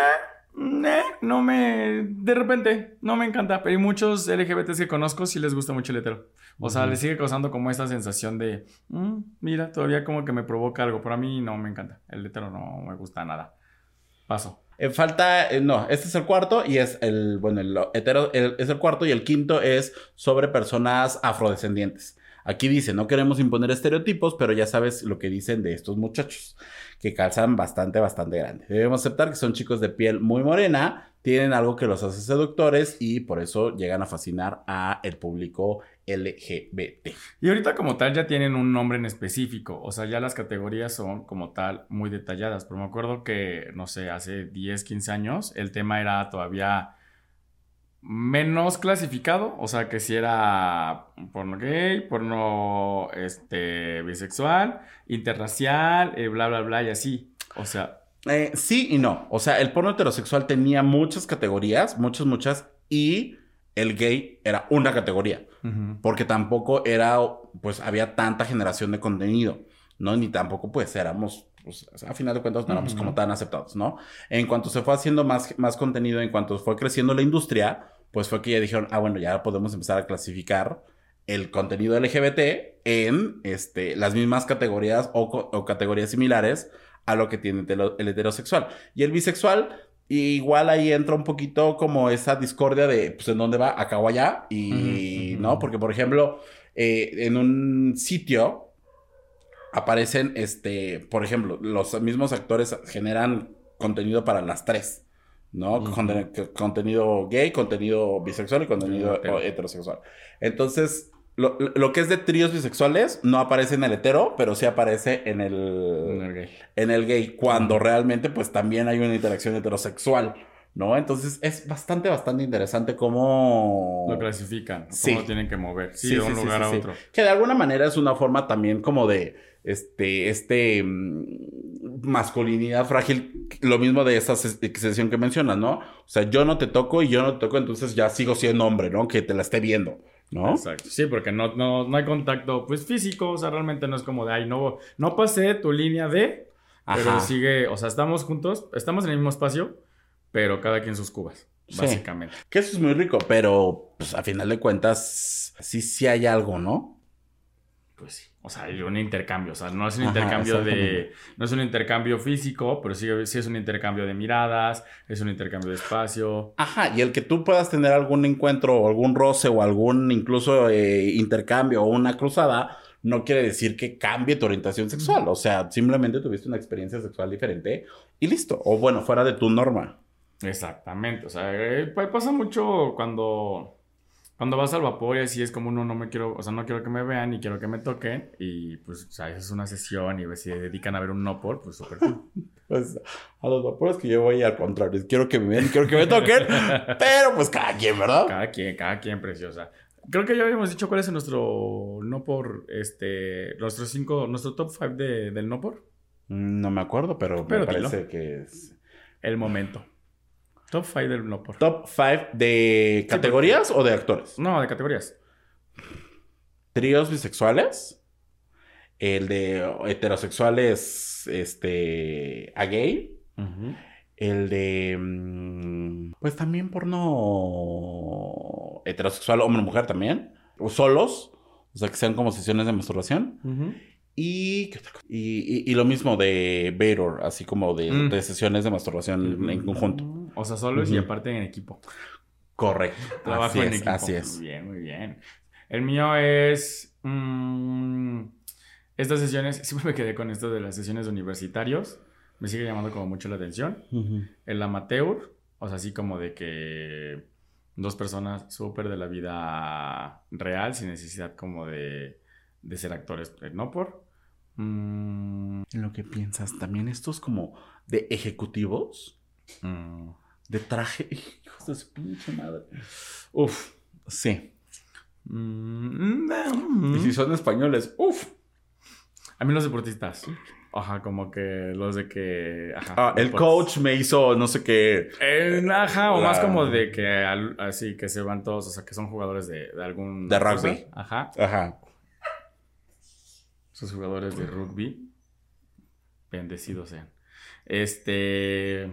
meh, no me... De repente, no me encanta. Pero hay muchos LGBTs que conozco sí les gusta mucho el hetero. O sea, Ujú. les sigue causando como esta sensación de... "Mm, mira, todavía como que me provoca algo. Pero a mí no me encanta. El hetero no me gusta nada. Paso. Eh, falta, eh, no, este es el cuarto y es el, bueno, el hetero el- es el cuarto y el quinto es sobre personas afrodescendientes. Aquí dice, no queremos imponer estereotipos, pero ya sabes lo que dicen de estos muchachos, que calzan bastante, bastante grande. Debemos aceptar que son chicos de piel muy morena, tienen algo que los hace seductores y por eso llegan a fascinar a el público LGBT. Y ahorita como tal ya tienen un nombre en específico, o sea, ya las categorías son como tal muy detalladas, pero me acuerdo que, no sé, hace 10, 15 años el tema era todavía menos clasificado, o sea, que si era porno gay, porno este, bisexual, interracial, eh, bla, bla, bla, y así, o sea, Eh, sí y no. O sea, el porno heterosexual tenía muchas categorías, muchas, muchas, y el gay era una categoría. ujú. porque tampoco era, pues había tanta generación de contenido, ¿no? Ni tampoco pues éramos, pues, a final de cuentas no éramos Ujú. como tan aceptados, ¿no? En cuanto se fue haciendo más, más contenido, en cuanto fue creciendo la industria, pues fue que ya dijeron, ah, bueno, ya podemos empezar a clasificar el contenido LGBT en este, las mismas categorías o, o categorías similares a lo que tiene el hetero- el heterosexual. Y el bisexual, igual ahí entra un poquito como esa discordia de, pues, ¿en dónde va? Acá o allá. Y. ¿no? Porque, por ejemplo, eh, en un sitio aparecen, este, por ejemplo, los mismos actores generan contenido para las tres. ¿no? Conten- que- contenido gay, contenido bisexual y contenido Hetero. heterosexual. Entonces, lo, lo que es de tríos bisexuales no aparece en el hetero, pero sí aparece en el, En el gay. en el gay, cuando realmente pues también hay una interacción heterosexual, ¿no? Entonces es bastante, bastante interesante cómo... Lo clasifican, Sí. cómo lo tienen que mover, sí, Sí, de un sí, lugar a otro. Que de alguna manera es una forma también como de, este, este, mm, masculinidad frágil, lo mismo de esa excepción que mencionas, ¿no? O sea, yo no te toco y yo no te toco, entonces ya sigo siendo hombre, ¿no? Que te la esté viendo, ¿no? Exacto. Sí, porque no, no, no hay contacto pues físico, o sea, realmente no es como de, ay, no, no pasé tu línea de, pero sigue, o sea, estamos juntos, estamos en el mismo espacio, pero cada quien sus cubas, Sí. básicamente. Que eso es muy rico, pero pues a final de cuentas, sí, sí hay algo, ¿no? Pues sí. O sea, hay un intercambio, o sea, no es un Ajá, intercambio de, no es un intercambio físico, pero sí, sí es un intercambio de miradas, es un intercambio de espacio. Ajá, y el que tú puedas tener algún encuentro o algún roce o algún incluso eh, intercambio o una cruzada, no quiere decir que cambie tu orientación sexual. O sea, simplemente tuviste una experiencia sexual diferente y listo. O bueno, fuera de tu norma. Exactamente, o sea, eh, pa- pasa mucho cuando, cuando vas al vapor y así es como uno no me quiero, o sea, no quiero que me vean ni quiero que me toquen y pues, o sea, es una sesión y si se dedican a ver un no por, pues súper cool. Pues a los vapores que yo voy al contrario. Quiero que me vean, quiero que me toquen, pero pues cada quien, ¿verdad? Cada quien, cada quien preciosa. Creo que ya habíamos dicho cuál es nuestro no por este. Nuestros cinco. Nuestro top 5 de, del no por. No me acuerdo, pero, Pero me dilo. parece que es. El momento. Top 5 del. Top 5 de categorías o de actores. No, de categorías. Tríos bisexuales. El de heterosexuales, este, a gay. El de, mm, pues también porno heterosexual, hombre-mujer también. O solos. O sea, que sean como sesiones de masturbación. Y, ¿qué otra cosa? Y, y- y lo mismo de Bator, así como de, Mm. de sesiones de masturbación en conjunto. O sea, solos y Ujú. aparte en equipo. Correcto. Trabajo así en es, equipo. así es. Muy bien, muy bien. El mío es. mm, estas sesiones. Siempre me quedé con esto de las sesiones de universitarios. Me sigue llamando como mucho la atención. El amateur. O sea, así como de que. Dos personas súper de la vida real, sin necesidad como de, de ser actores, no por. Mm, En lo que piensas, también estos como de ejecutivos, mm, de traje. Hijos de su pinche madre. Uf, sí. mm, Y si son españoles, uf. A mí los deportistas. Ajá, como que los de que. Ajá, Ah, el coach me hizo no sé qué. Eh, ajá, o La- más como de que al- así que se van todos, o sea, que son jugadores de, de algún. De rugby. Ajá. Ajá. Esos jugadores de rugby. Bendecidos sean. Este.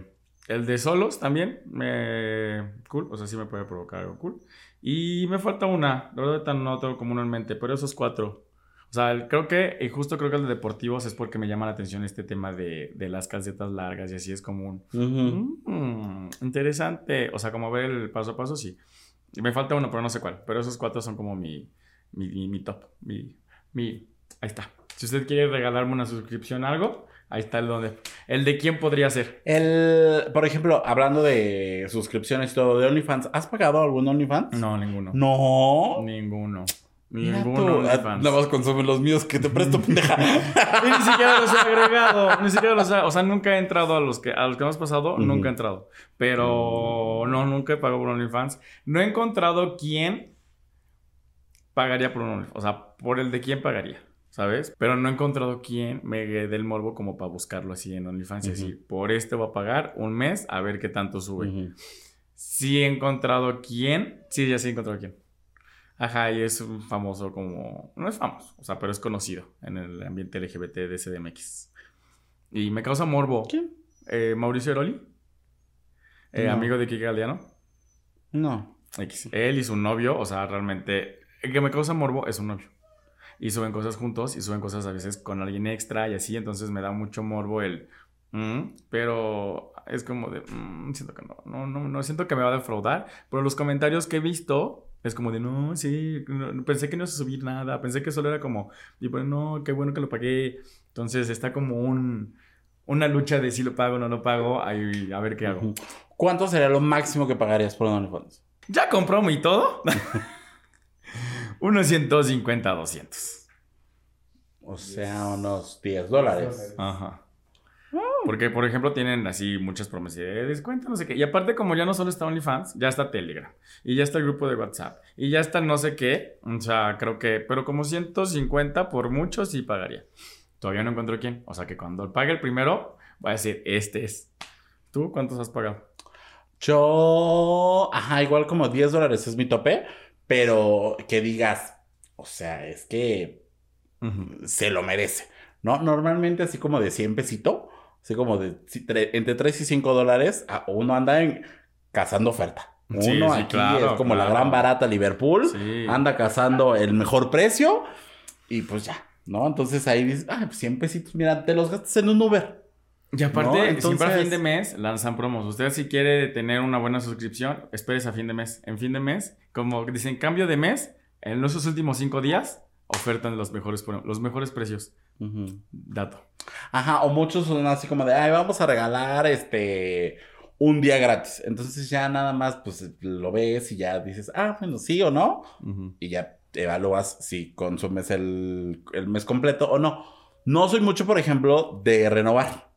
El de solos también. Me. Cool. O sea, sí me puede provocar algo cool. Y me falta una. La verdad, no tengo como en mente. Pero esos cuatro. O sea, creo que. Y justo creo que el de deportivos es porque me llama la atención este tema de, de las calcetas largas y así es como un. Mm, interesante. O sea, como ver el paso a paso, sí. Y Me falta uno, pero no sé cuál. Pero esos cuatro son como mi, mi, mi- mi top. Mi, mi, ahí está. Si usted quiere regalarme una suscripción algo, ahí está el donde. El de quién podría ser. El, por ejemplo, hablando de suscripciones y todo de OnlyFans, ¿has pagado algún OnlyFans? No, ninguno. No. Ninguno. Ninguno. Nada más consume los míos que te presto, pendeja. Y ni siquiera los he agregado. Ni siquiera los he. O sea, nunca he entrado a los que, a los que hemos pasado. Nunca he entrado. Pero no, nunca he pagado por OnlyFans. No he encontrado quién pagaría por un OnlyFans. O sea, por el de quién pagaría. ¿Sabes? Pero no he encontrado quién me dé el morbo como para buscarlo así en OnlyFans decir, por este voy a pagar un mes a ver qué tanto sube. Ujú. Sí he encontrado quién. Sí, ya sí he encontrado quién. Ajá, y es un famoso como... No es famoso, o sea, pero es conocido en el ambiente LGBT de CDMX. Y me causa morbo. ¿Quién? Eh, Mauricio Eroli. Eh, No. Amigo de Kike Galdiano. No. X. Él y su novio, o sea, realmente... El que me causa morbo es un novio. Y suben cosas juntos y suben cosas a veces con alguien extra y así, entonces me da mucho morbo el... mm, pero es como de... mm, siento que no, no, no, no, siento que me va a defraudar. Pero los comentarios que he visto es como de, no, sí, no, pensé que no a subir nada, pensé que solo era como, y pues no, qué bueno que lo pagué. Entonces está como un, una lucha de si lo pago o no lo pago, ahí, a ver qué hago. ¿Cuánto sería lo máximo que pagarías por un OnlyFans? ¿Ya compró mi todo? Unos 150, 200. O sea, unos 10 dólares. Ajá. Porque, por ejemplo, tienen así muchas promesas de descuento, no sé qué. Y aparte, como ya no solo está OnlyFans, ya está Telegram. Y ya está el grupo de WhatsApp. Y ya está no sé qué. O sea, creo que... Pero como 150 por mucho sí pagaría. Todavía no encuentro quién. O sea, que cuando pague el primero, voy a decir, este es. ¿Tú cuántos has pagado? Yo, ajá, igual como 10 dólares es mi tope, pero que digas, o sea, es que se lo merece, ¿no? Normalmente así como de 100 pesito, así como de entre 3 y 5 dólares, ah, uno anda en, cazando oferta. Uno Sí, sí, aquí claro, es como la gran barata Liverpool, Sí. anda cazando el mejor precio y pues ya, ¿no? Entonces ahí dices, ah, pues 100 pesitos, mira, te los gastas en un Uber. Y aparte, No, siempre a entonces- fin de mes lanzan promos. Usted si quiere tener una buena suscripción, espérese a fin de mes. En fin de mes, como dicen, cambio de mes, en esos últimos cinco días, ofertan los mejores, los mejores precios. Ujú. Dato. Ajá, o muchos son así como de, ay, vamos a regalar este un día gratis. Entonces ya nada más, pues lo ves y ya dices, ah, bueno, sí o no. Y ya evalúas si consumes el, el mes completo o no. No soy mucho, por ejemplo, de renovar.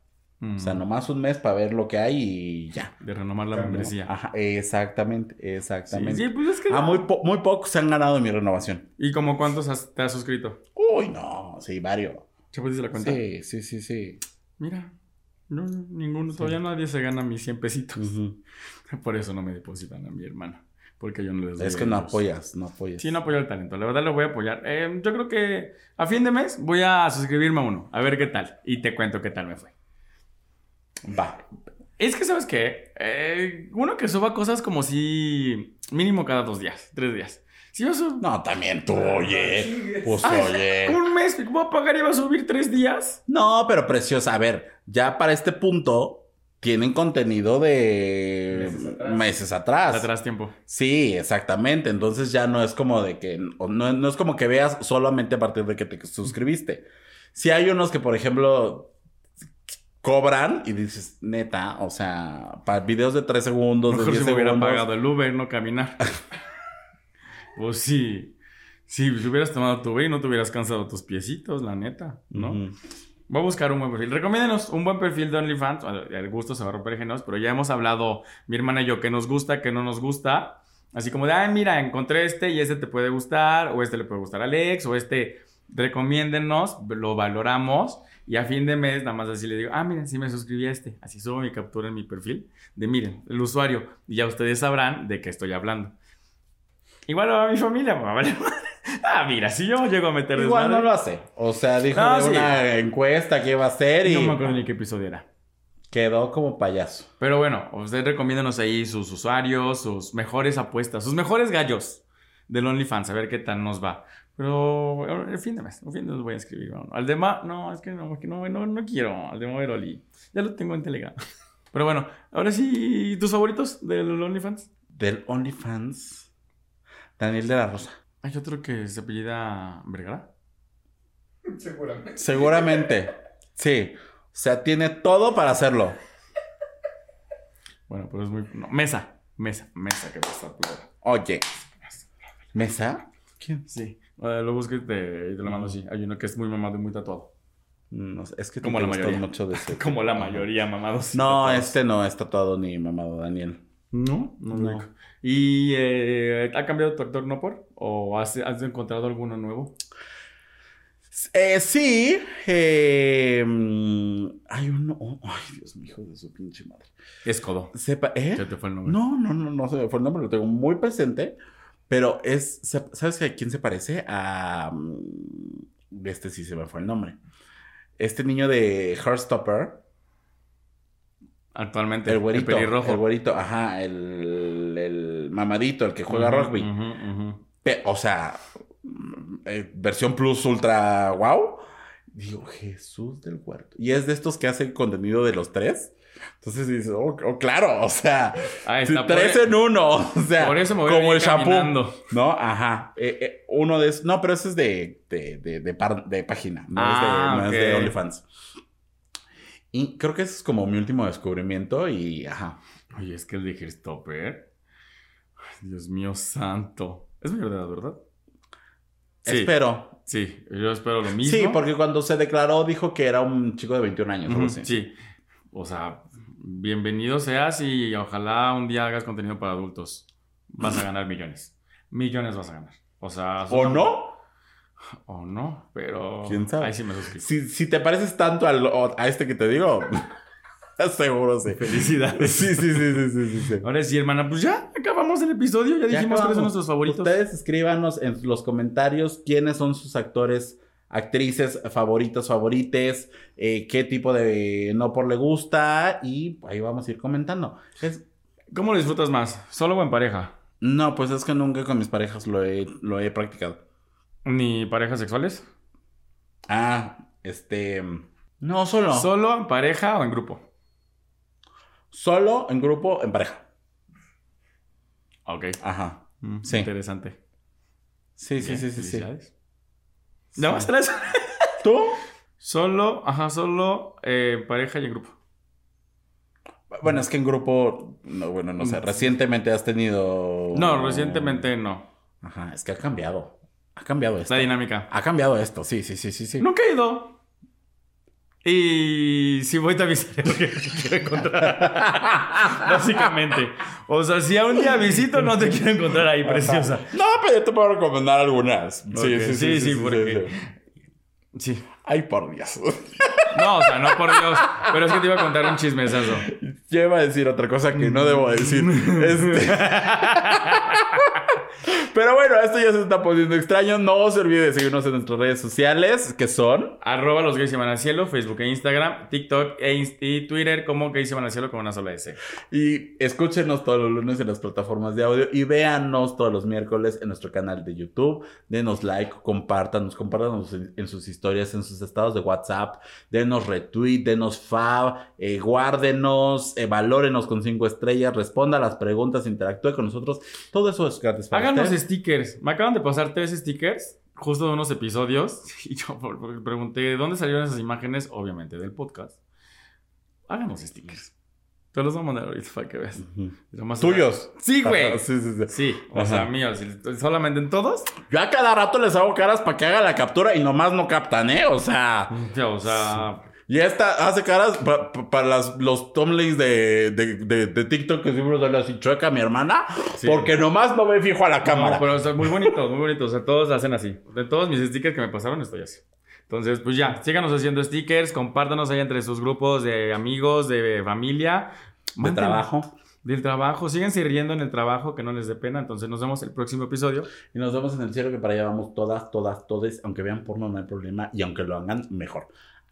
O sea, nomás un mes para ver lo que hay y ya. De renovar la ¿no? membresía. Ajá, exactamente, Sí, exactamente. sí, pues es que. Ah, muy, po- muy pocos se han ganado mi renovación. ¿Y como cuántos has- te has suscrito? Uy, no, sí, varios. ¿Ya pusiste la cuenta? Sí, sí, sí, sí. Mira. No, no, ninguno. Todavía nadie se gana mis 100 pesitos. Por eso no me depositan a mi hermana. Porque yo no les doy Es que no apoyas, no apoyas. Sí, no apoyo el talento. La verdad lo voy a apoyar. Eh, yo creo que a fin de mes voy a suscribirme a uno. A ver qué tal. Y te cuento qué tal me fue. Va. Es que, ¿sabes qué? Eh, uno que suba cosas como si... Mínimo cada dos días, tres días. Si yo subo... No, también tú, oye. Pues Ay, oye. Un mes voy a pagar y va a subir tres días. No, pero preciosa. A ver, ya para este punto tienen contenido de Meses atrás. meses atrás. Atrás tiempo. Sí, exactamente. Entonces ya no es como de que, no, no es como que veas solamente a partir de que te suscribiste. Si hay unos que, por ejemplo, cobran y dices, neta, o sea, para videos de 3 segundos, de Mejor 10 si me hubiera segundos. pagado el Uber, no caminar. pues sí. Sí, si hubieras tomado tu Uber y no te hubieras cansado tus piecitos, la neta, ¿no? Voy a buscar un buen perfil. Recomiéndenos un buen perfil de OnlyFans. El gusto se va a romper géneros, pero ya hemos hablado, mi hermana y yo, que nos gusta, que no nos gusta. Así como de, ay, mira, encontré este y este te puede gustar, o este le puede gustar a Alex, o este, recomiéndenos, lo valoramos. Y a fin de mes, nada más así le digo, ah, miren, sí me suscribí a este. Así subo mi captura en mi perfil de, miren, el usuario. Y ya ustedes sabrán de qué estoy hablando. Igual a mi familia, vale. Ah, mira, si yo llego a meter Igual no desmadre- lo hace. O sea, dijo No, de sí. una encuesta que iba a hacer y No me acuerdo ni qué episodio era. quedó como payaso. Pero bueno, ustedes recomiéndanos ahí sus usuarios, sus mejores apuestas, sus mejores gallos del OnlyFans, a ver qué tal nos va. Pero el fin de mes, el fin de mes voy a escribir. ¿no? Al de Ma, no, es que no, es que no, no, no quiero. Al de Moveroli, ya lo tengo en Telegram. Pero bueno, ahora sí, ¿tus favoritos del OnlyFans? Del OnlyFans, Daniel de la Rosa. Hay otro que se apellida Vergara. Seguramente. Seguramente. sí. O sea, tiene todo para hacerlo. Bueno, pero es muy. No, mesa, mesa, mesa que pasa. Oye. ¿Mesa? ¿Quién? Sí, lo busqué y te, y te lo mando así. Hay uno que es muy mamado y muy tatuado. No sé, es que Como te la mayoría. mucho de ese Como la mayoría, mamados. No, Tatuados. este no es tatuado ni mamado, Daniel. No, no, No. no. ¿Y eh, ha cambiado tu actor no por? ¿O has, has encontrado alguno nuevo? Eh, sí. eh, mm, hay uno. oh, ay, Dios mío, hijo de su pinche madre. Es Codo. Sepa, ¿eh? ¿Qué te fue el nombre? No, no, no, no se me fue el nombre, lo tengo muy presente. Pero es. ¿Sabes a quién se parece? A. mm, Este sí se me fue el nombre. Este niño de Heartstopper. Actualmente. El güerito. El, pelirrojo. güerito, ajá. El, el mamadito, el que juega rugby. o sea, eh, versión plus ultra wow. Digo, Jesús del huerto. Y es de estos que hacen contenido de los tres. Entonces dices, oh, oh, claro, o sea, está. tres por, en uno. O sea, por eso me voy a como el shampoo. ¿No? Ajá. Eh, eh, uno de esos. No, pero ese es de, de, de, de par- de página. No, Ah, es, de, no es de ok. OnlyFans. Y creo que ese es como mi último descubrimiento. Y ajá. Oye, es que el de Christopher. Ay, Dios mío santo. Es de edad, ¿verdad? Sí, Espero. sí, yo espero lo mismo. Sí, porque cuando se declaró dijo que era un chico de 21 años. algo Ujú, así. Sí. O sea, bienvenido seas y ojalá un día hagas contenido para adultos. Vas a ganar millones. Millones vas a ganar. O sea... ¿O no? O no, pero... ¿Quién sabe? Ahí sí me suscribo. Si, si te pareces tanto al- a este que te digo, seguro sí. Felicidades. Sí, sí, sí, sí, sí, sí. Ahora sí, hermana, pues ya acabamos el episodio. Ya, Ya dijimos cuáles son nuestros favoritos. Ustedes escríbanos en los comentarios quiénes son sus actores, actrices favoritos, favorites, eh, qué tipo de no por le gusta y ahí vamos a ir comentando. Es- ¿Cómo lo disfrutas más? ¿Solo o en pareja? no, pues es que nunca con mis parejas lo he, lo he practicado. ¿Ni parejas sexuales? Ah, este... No, solo. ¿Solo en pareja o en grupo? Solo en grupo, en pareja. Ok. Ajá. Mm, Sí. Interesante. Sí, sí, Bien, sí, sí, sí. Felicidades. ¿Nada más tres? ¿Tú? Solo, ajá, solo eh, pareja y en grupo. Bueno, es que en grupo, no, bueno, no sé, recientemente has tenido... No, recientemente no. Ajá, es que ha cambiado. Ha cambiado esto. La dinámica. Ha cambiado esto, sí, sí, sí, sí, sí. Nunca he ido. Y si voy, te avisaré lo que quiero encontrar. Básicamente. O sea, si a un día visito, no te quiero encontrar ahí, preciosa. No, pero yo te puedo recomendar algunas. Sí, sí, sí, sí, sí, sí, porque- sí. Sí. Ay, por Dios. No, o sea, no por Dios. Pero es que te iba a contar un chismesazo. Yo iba a decir otra cosa que no debo decir. Este- Pero bueno, esto ya se está poniendo extraño. No se olvide de seguirnos en nuestras redes sociales, que son. Arroba los gays se van al cielo, Facebook e Instagram, TikTok e Inst- y Twitter como gays van al cielo con una sola S. Y escúchenos todos los lunes en las plataformas de audio y véanos todos los miércoles en nuestro canal de YouTube. Denos like, compártanos, compártanos en, en sus historias, en sus estados de WhatsApp. Denos retweet, denos fab, eh, guárdenos, eh, valórenos con cinco estrellas, responda a las preguntas, interactúe con nosotros. Todo eso es gratis para Háganos usted. stickers. Me acaban de pasar tres stickers justo de unos episodios. Y yo pregunté, ¿de dónde salieron esas imágenes? Obviamente del podcast. Háganos stickers. Te los voy a mandar ahorita para que veas. Ujú. Nomás- Tuyos. Sí, güey. Sí, sí, sí. Sí, o Ajá. sea, míos. Solamente en todos. Yo a cada rato les hago caras para que haga la captura y nomás no captan, ¿eh? O sea. O sea, Y esta hace caras pa- pa- para las, los thumbnails de, de, de, de TikTok que siempre sale así chueca mi hermana. Sí. Porque nomás no ve fijo a la cámara. No, pero o sea, muy bonitos, muy bonitos. O sea, todos hacen así. De todos mis stickers que me pasaron, estoy así. Entonces, pues ya, síganos haciendo stickers, compártanos ahí entre sus grupos de amigos, de familia. de trabajo. Del trabajo. Síganse riendo en el trabajo, que no les dé pena. Entonces, nos vemos el próximo episodio. Y nos vemos en el cielo que para allá vamos todas, todas, todas. Aunque vean porno no hay problema. Y aunque lo hagan, mejor.